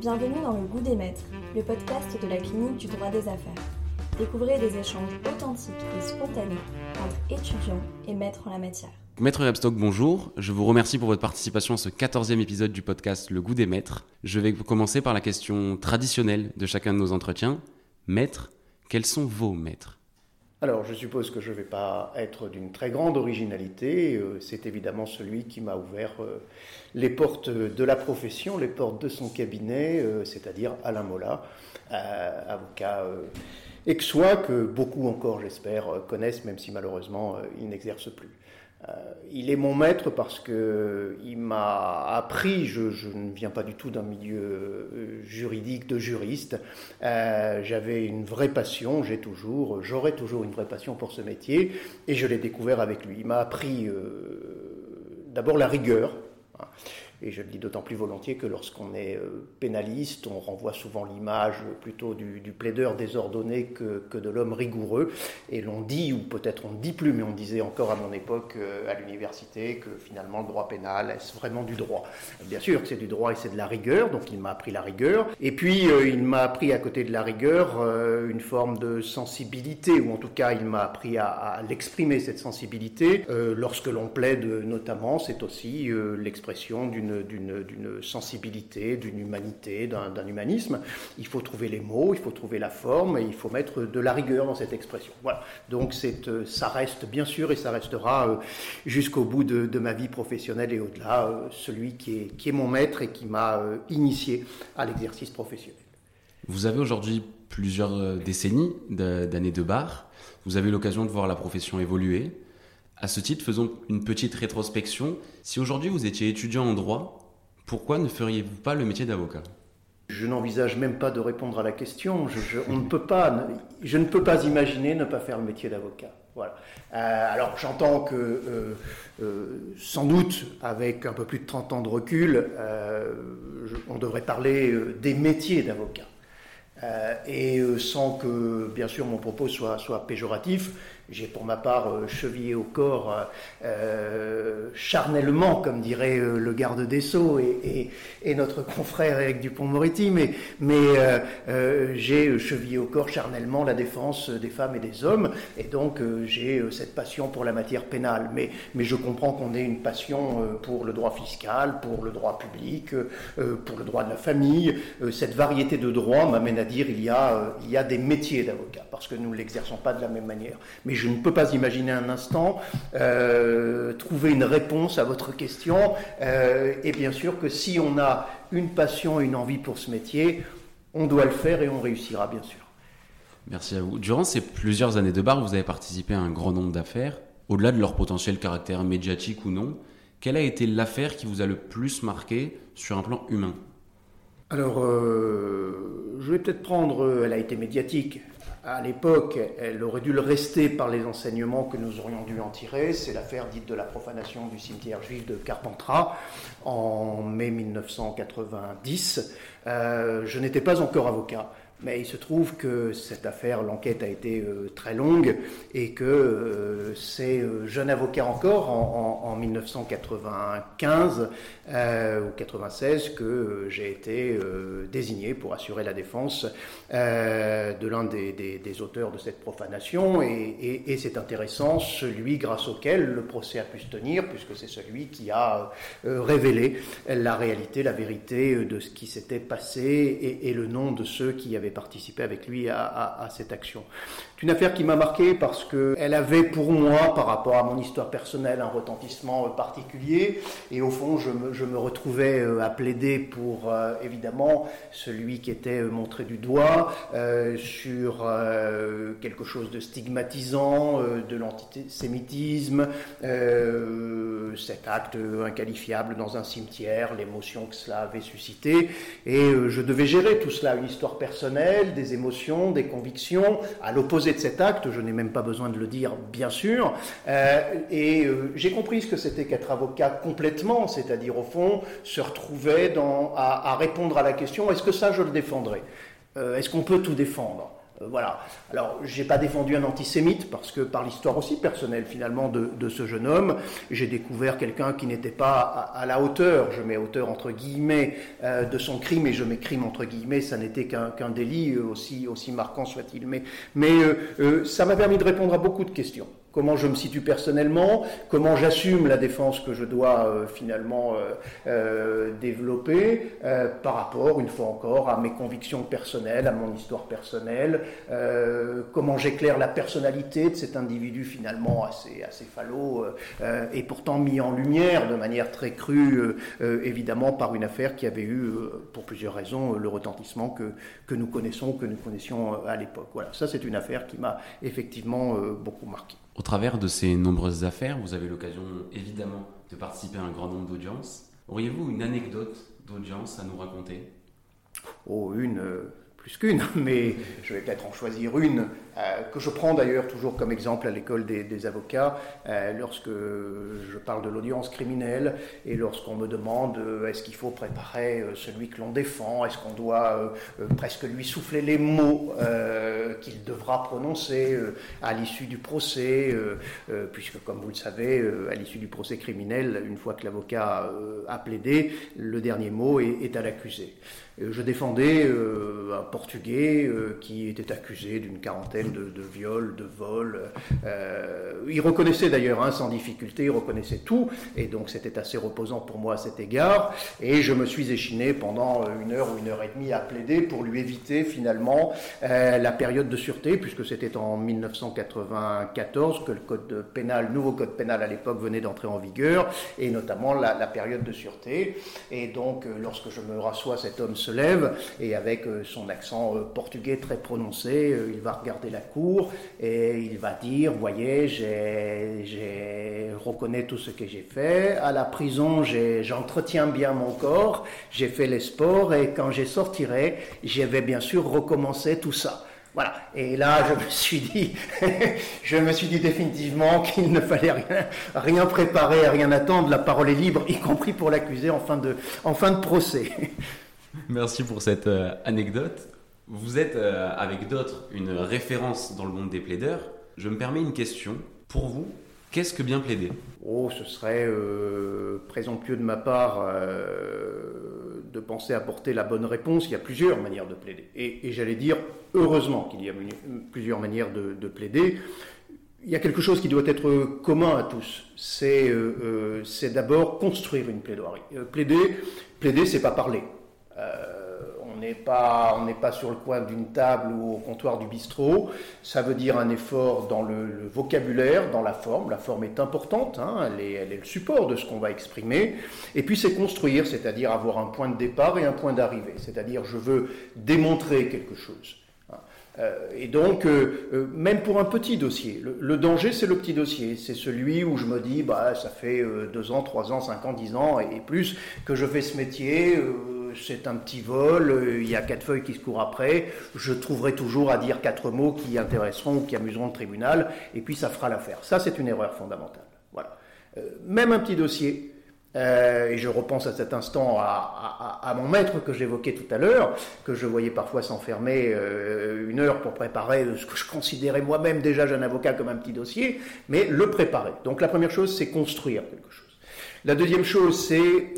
Bienvenue dans Le Goût des Maîtres, le podcast de la clinique du droit des affaires. Découvrez des échanges authentiques et spontanés entre étudiants et maîtres en la matière. Maître Repstock, bonjour. Je vous remercie pour votre participation à ce 14e épisode du podcast Le Goût des Maîtres. Je vais commencer par la question traditionnelle de chacun de nos entretiens. Maître, quels sont vos maîtres? Alors, je suppose que je ne vais pas être d'une très grande originalité. Euh, c'est évidemment celui qui m'a ouvert euh, les portes de la profession, les portes de son cabinet, euh, c'est-à-dire Alain Mola, avocat ex-soi que beaucoup encore, j'espère, connaissent, même si malheureusement il n'exerce plus. Euh, il est mon maître parce que il m'a appris. Je, ne viens pas du tout d'un milieu euh, juridique de juriste. Euh, j'avais une vraie passion. J'ai toujours, j'aurai toujours une vraie passion pour ce métier, et je l'ai découvert avec lui. Il m'a appris d'abord la rigueur. Et je le dis d'autant plus volontiers que lorsqu'on est euh, pénaliste, on renvoie souvent l'image plutôt du, plaideur désordonné que, que de l'homme rigoureux. Et l'on dit, ou peut-être on ne dit plus, mais on disait encore à mon époque euh, à l'université que finalement le droit pénal, est vraiment du droit? Bien sûr que c'est du droit et c'est de la rigueur, donc il m'a appris la rigueur. Et puis euh, il m'a appris à côté de la rigueur une forme de sensibilité, ou en tout cas il m'a appris à, à l'exprimer, cette sensibilité. lorsque l'on plaide notamment, c'est aussi l'expression d'une d'une sensibilité, d'une humanité, d'un humanisme. Il faut trouver les mots, il faut trouver la forme et il faut mettre de la rigueur dans cette expression. Voilà. Donc euh, ça reste bien sûr et ça restera euh, jusqu'au bout de, ma vie professionnelle et au-delà euh, celui qui est, qui est mon maître et qui m'a initié à l'exercice professionnel. Vous avez aujourd'hui plusieurs décennies d'années de bar. Vous avez l'occasion de voir la profession évoluer. À ce titre, faisons une petite rétrospection. Si aujourd'hui vous étiez étudiant en droit, pourquoi ne feriez-vous pas le métier d'avocat? Je n'envisage même pas de répondre à la question. Je, on ne peut pas, je ne peux pas imaginer ne pas faire le métier d'avocat. Voilà. Euh, alors j'entends que euh, euh, sans doute avec un peu plus de 30 ans de recul, on devrait parler des métiers d'avocat. et sans que, bien sûr, mon propos soit, soit péjoratif, j'ai pour ma part euh, chevillé au corps euh, euh, charnellement, comme dirait le garde des Sceaux et, notre confrère Eric Dupont-Moretti, mais, mais j'ai chevillé au corps charnellement la défense des femmes et des hommes, et donc j'ai cette passion pour la matière pénale. Mais, mais je comprends qu'on ait une passion pour le droit fiscal, pour le droit public, pour le droit de la famille. Cette variété de droits m'amène à dire il y a, il y a des métiers d'avocat, parce que nous ne l'exerçons pas de la même manière. Je ne peux pas imaginer un instant euh, trouver une réponse à votre question. Euh, et bien sûr que si on a une passion et une envie pour ce métier, on doit le faire et on réussira, bien sûr. Merci à vous. Durant ces plusieurs années de bar, vous avez participé à un grand nombre d'affaires. Au-delà de leur potentiel caractère médiatique ou non, quelle a été l'affaire qui vous a le plus marqué sur un plan humain? Alors, euh, je vais peut-être prendre, elle a été médiatique, à l'époque, elle aurait dû le rester par les enseignements que nous aurions dû en tirer. C'est l'affaire dite de la profanation du cimetière juif de Carpentras en mai 1990. Euh, je n'étais pas encore avocat. Mais il se trouve que cette affaire, l'enquête a été euh, très longue et que euh, c'est euh, jeune avocat encore en, en, 1995 ou 96 que j'ai été désigné pour assurer la défense de l'un des, auteurs de cette profanation. Et, c'est intéressant, celui grâce auquel le procès a pu se tenir puisque c'est celui qui a révélé la réalité, la vérité de ce qui s'était passé et le nom de ceux qui avaient participé avec lui à, cette action. C'est une affaire qui m'a marqué parce qu'elle avait pour moi, par rapport à mon histoire personnelle, un retentissement particulier. Et au fond, je me, retrouvais euh, à plaider pour, euh, évidemment, celui qui était euh, montré du doigt sur quelque chose de stigmatisant, de l'antisémitisme, cet acte inqualifiable dans un cimetière, l'émotion que cela avait suscité. Et je devais gérer tout cela, une histoire personnelle des émotions, des convictions, à l'opposé de cet acte, je n'ai même pas besoin de le dire, bien sûr. Euh, et euh, j'ai compris ce que c'était qu'être avocat complètement, c'est-à-dire au fond se retrouver à, répondre à la question est-ce que ça je le défendrai? Euh, Est-ce qu'on peut tout défendre? Voilà. Alors, j'ai pas défendu un antisémite parce que par l'histoire aussi personnelle finalement de, ce jeune homme, j'ai découvert quelqu'un qui n'était pas à, la hauteur, je mets hauteur entre guillemets, euh, de son crime et je mets crime entre guillemets, ça n'était qu'un délit aussi, aussi marquant soit-il. Mais, mais ça m'a permis de répondre à beaucoup de questions comment je me situe personnellement, comment j'assume la défense que je dois euh, finalement euh, euh, développer par rapport, une fois encore, à mes convictions personnelles, à mon histoire personnelle, comment j'éclaire la personnalité de cet individu finalement assez, assez falot et pourtant mis en lumière de manière très crue, évidemment, par une affaire qui avait eu, pour plusieurs raisons, le retentissement que, que nous connaissons, que nous connaissions à l'époque. Voilà, ça c'est une affaire qui m'a effectivement beaucoup marqué. Au travers de ces nombreuses affaires, vous avez l'occasion évidemment de participer à un grand nombre d'audiences. Auriez-vous une anecdote d'audience à nous raconter? Oh, une, euh, plus qu'une, mais je vais peut-être en choisir une, euh, que je prends d'ailleurs toujours comme exemple à l'école des, avocats, euh, lorsque je parle de l'audience criminelle et lorsqu'on me demande euh, est-ce qu'il faut préparer celui que l'on défend, est-ce qu'on doit presque lui souffler les mots qu'il devra prononcer à l'issue du procès, puisque comme vous le savez, à l'issue du procès criminel, une fois que l'avocat a plaidé, le dernier mot est, à l'accusé. Je défendais un Portugais qui était accusé d'une quarantaine de, viols, de vols. Euh, il reconnaissait d'ailleurs hein, sans difficulté, il reconnaissait tout, et donc c'était assez reposant pour moi à cet égard. Et je me suis échiné pendant une heure ou une heure et demie à plaider pour lui éviter finalement euh, la période de sûreté, puisque c'était en 1994 que le code pénal, nouveau code pénal à l'époque venait d'entrer en vigueur, et notamment la, période de sûreté. Et donc, euh, lorsque je me rassois, cet homme se lève, et avec son accent portugais très prononcé, il va regarder la cour et il va dire, voyez, j'ai reconnais tout ce que j'ai fait. À la prison, j'entretiens bien mon corps, j'ai fait les sports et quand j'ai sortirai, j'avais bien sûr recommencé tout ça. Voilà. Et là, je me suis dit, je me suis dit définitivement qu'il ne fallait rien, rien préparer, rien attendre. La parole est libre, y compris pour l'accusé en fin de, en fin de procès. Merci pour cette euh, anecdote. Vous êtes, euh, avec d'autres, une référence dans le monde des plaideurs. Je me permets une question. Pour vous, qu'est-ce que bien plaider? Oh, ce serait euh, présomptueux de ma part euh, de penser apporter la bonne réponse. Il y a plusieurs manières de plaider. Et, j'allais dire, heureusement qu'il y a plusieurs manières de, de, plaider. Il y a quelque chose qui doit être commun à tous. C'est d'abord construire une plaidoirie. plaider, plaider, c'est pas parler n'est pas, pas sur le coin d'une table ou au comptoir du bistrot. Ça veut dire un effort dans le, vocabulaire, dans la forme. La forme est importante, hein. elle, est, le support de ce qu'on va exprimer. Et puis c'est construire, c'est-à-dire avoir un point de départ et un point d'arrivée. C'est-à-dire je veux démontrer quelque chose. Hein. Euh, et donc, euh, euh, même pour un petit dossier, le, danger, c'est le petit dossier. C'est celui où je me dis, bah, ça fait deux ans, trois ans, cinq ans, dix ans et, plus que je fais ce métier c'est un petit vol, euh, il y a quatre feuilles qui se courent après, je trouverai toujours à dire quatre mots qui intéresseront ou qui amuseront le tribunal, et puis ça fera l'affaire. Ça, c'est une erreur fondamentale. Voilà. Euh, même un petit dossier, euh, et je repense à cet instant à, mon maître que j'évoquais tout à l'heure, que je voyais parfois s'enfermer une heure pour préparer ce que je considérais moi-même déjà jeune avocat comme un petit dossier, mais le préparer. Donc la première chose, c'est construire quelque chose. La deuxième chose, c'est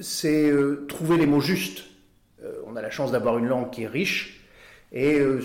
c'est euh, trouver les mots justes. Euh, on a la chance d'avoir une langue qui est riche, et euh,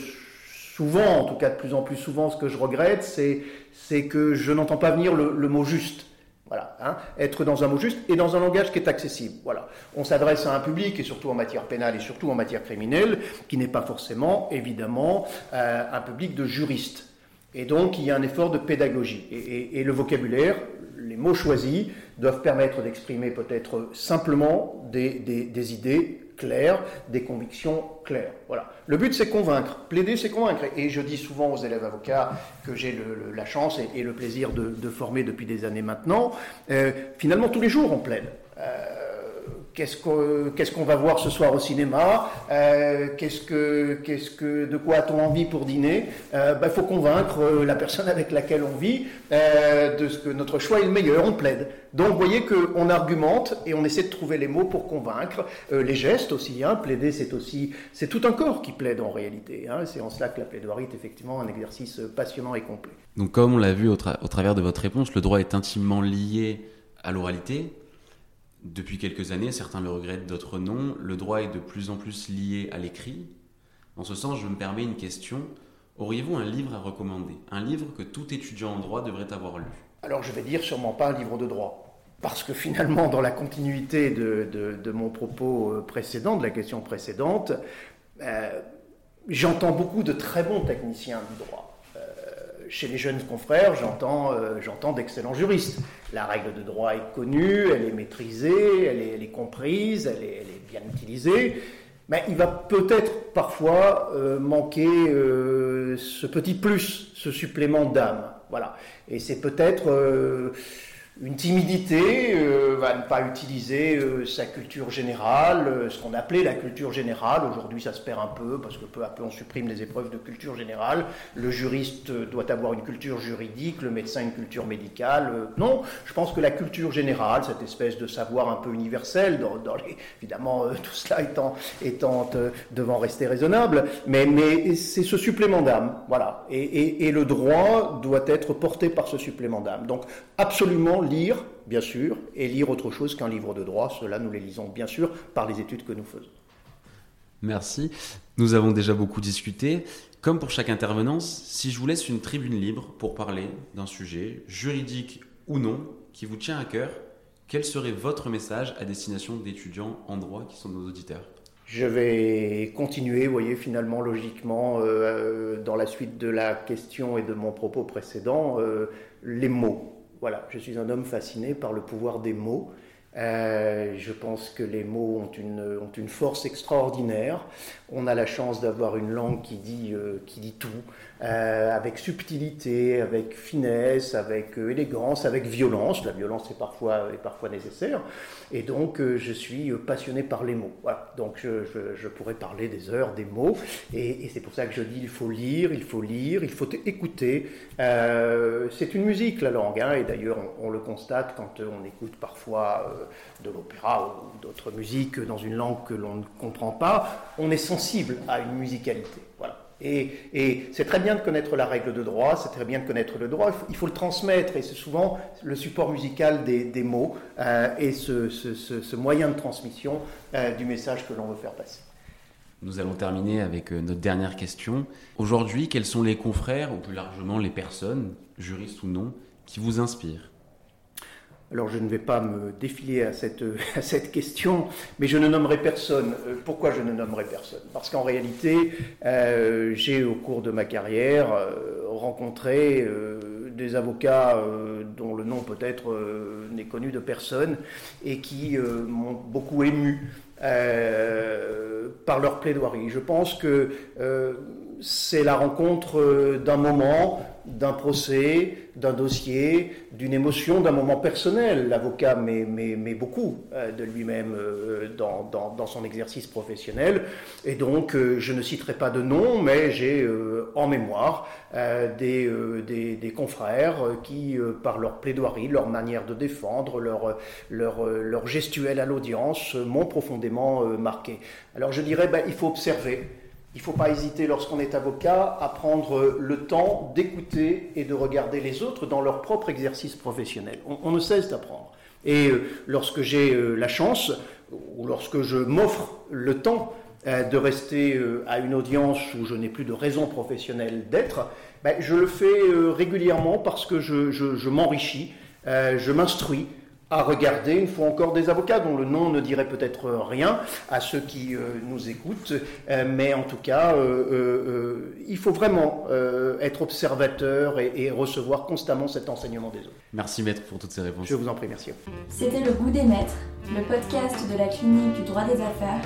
souvent, en tout cas de plus en plus souvent, ce que je regrette, c'est que je n'entends pas venir le, mot juste. Voilà, hein. être dans un mot juste et dans un langage qui est accessible. Voilà, on s'adresse à un public et surtout en matière pénale et surtout en matière criminelle, qui n'est pas forcément, évidemment, un public de juristes. Et donc, il y a un effort de pédagogie. et le vocabulaire, les mots choisis doivent permettre d'exprimer peut-être simplement des, idées claires, des convictions claires. Voilà. Le but, c'est convaincre. Plaider, c'est convaincre. Et je dis souvent aux élèves avocats que j'ai la chance et, le plaisir de, former depuis des années maintenant, euh, finalement, tous les jours, on plaide. Qu'est-ce qu'on va voir ce soir au cinéma, euh, qu'est-ce que, qu'est-ce que, de quoi a-t-on envie pour dîner. Il euh, bah, faut convaincre euh, la personne avec laquelle on vit de ce que notre choix est le meilleur, on plaide. Donc vous voyez qu'on argumente et on essaie de trouver les mots pour convaincre, les gestes aussi, hein, plaider c'est aussi, c'est tout un corps qui plaide en réalité. Hein. c'est en cela que la plaidoirie est effectivement un exercice passionnant et complet. Donc comme on l'a vu au travers de votre réponse, le droit est intimement lié à l'oralité, depuis quelques années, certains le regrettent, d'autres non. Le droit est de plus en plus lié à l'écrit. En ce sens, je me permets une question. Auriez-vous un livre à recommander? Un livre que tout étudiant en droit devrait avoir lu? Alors je vais dire sûrement pas un livre de droit. Parce que finalement, dans la continuité de, mon propos euh, précédent, de la question précédente, euh, j'entends beaucoup de très bons techniciens du droit chez les jeunes confrères, euh, j'entends d'excellents juristes. La règle de droit est connue, elle est maîtrisée, elle est, comprise, elle est, bien utilisée. Mais il va peut-être parfois euh, manquer euh, ce petit plus, ce supplément d'âme. Voilà. Et c'est peut-être une timidité, euh, va ne pas utiliser euh, sa culture générale, euh, ce qu'on appelait la culture générale. Aujourd'hui, ça se perd un peu parce que peu à peu on supprime les épreuves de culture générale. Le juriste doit avoir une culture juridique, le médecin une culture médicale. non, je pense que la culture générale, cette espèce de savoir un peu universel, évidemment tout cela étant, devant rester raisonnable, mais, c'est ce supplément d'âme, voilà. Et le droit doit être porté par ce supplément d'âme. Donc absolument lire, bien sûr, et lire autre chose qu'un livre de droit. Cela, nous les lisons, bien sûr, par les études que nous faisons. Merci. Nous avons déjà beaucoup discuté. Comme pour chaque intervenance, si je vous laisse une tribune libre pour parler d'un sujet, juridique ou non, qui vous tient à cœur, quel serait votre message à destination d'étudiants en droit qui sont nos auditeurs? Je vais continuer, vous voyez, finalement, logiquement, euh, euh, dans la suite de la question et de mon propos précédent, euh, les mots. Voilà, je suis un homme fasciné par le pouvoir des mots. Euh, je pense que les mots ont une, force extraordinaire. On a la chance d'avoir une langue qui dit, euh, qui dit tout, euh, avec subtilité, avec finesse, avec élégance, avec violence. La violence est parfois, est parfois nécessaire. Et donc, je suis passionné par les mots. Donc, je, je, pourrais parler des heures, des mots. Et, c'est pour ça que je dis il faut lire, il faut lire, il faut écouter. c'est une musique, la langue. Hein, et d'ailleurs, on, le constate quand on écoute parfois de l'opéra ou d'autres musiques dans une langue que l'on ne comprend pas, on est sensible à une musicalité. Voilà. Et, c'est très bien de connaître la règle de droit, c'est très bien de connaître le droit, il faut, le transmettre, et c'est souvent le support musical des, mots euh, et ce, moyen de transmission euh, du message que l'on veut faire passer. Nous allons terminer avec euh, notre dernière question. Aujourd'hui, quels sont les confrères, ou plus largement les personnes, juristes ou non, qui vous inspirent? Alors je ne vais pas me défiler à cette, question, mais je ne nommerai personne. Euh, pourquoi je ne nommerai personne? Parce qu'en réalité, euh, j'ai au cours de ma carrière euh, rencontré des avocats dont le nom peut-être n'est connu de personne et qui m'ont beaucoup ému par leur plaidoirie. Je pense que c'est la rencontre d'un moment d'un procès, d'un dossier, d'une émotion, d'un moment personnel. L'avocat met, beaucoup euh, de lui-même euh, dans, son exercice professionnel. Et donc, euh, je ne citerai pas de nom, mais j'ai en mémoire des, des, confrères qui, par leur plaidoirie, leur manière de défendre, leur, leur, leur gestuelle à l'audience, m'ont profondément marqué. Alors, je dirais, ben, il faut observer. Il ne faut pas hésiter lorsqu'on est avocat à prendre le temps d'écouter et de regarder les autres dans leur propre exercice professionnel. On, ne cesse d'apprendre. Et euh, lorsque j'ai euh, la chance, ou lorsque je m'offre le temps euh, de rester à une audience où je n'ai plus de raison professionnelle d'être, ben, je le fais régulièrement parce que je m'enrichis, je m'instruis, à regarder, une fois encore, des avocats dont le nom ne dirait peut-être rien à ceux qui euh, nous écoutent, euh, mais en tout cas, euh, il faut vraiment être observateur et, recevoir constamment cet enseignement des autres. Merci maître pour toutes ces réponses. Je vous en prie, merci. C'était Le Goût des Maîtres, le podcast de la clinique du droit des affaires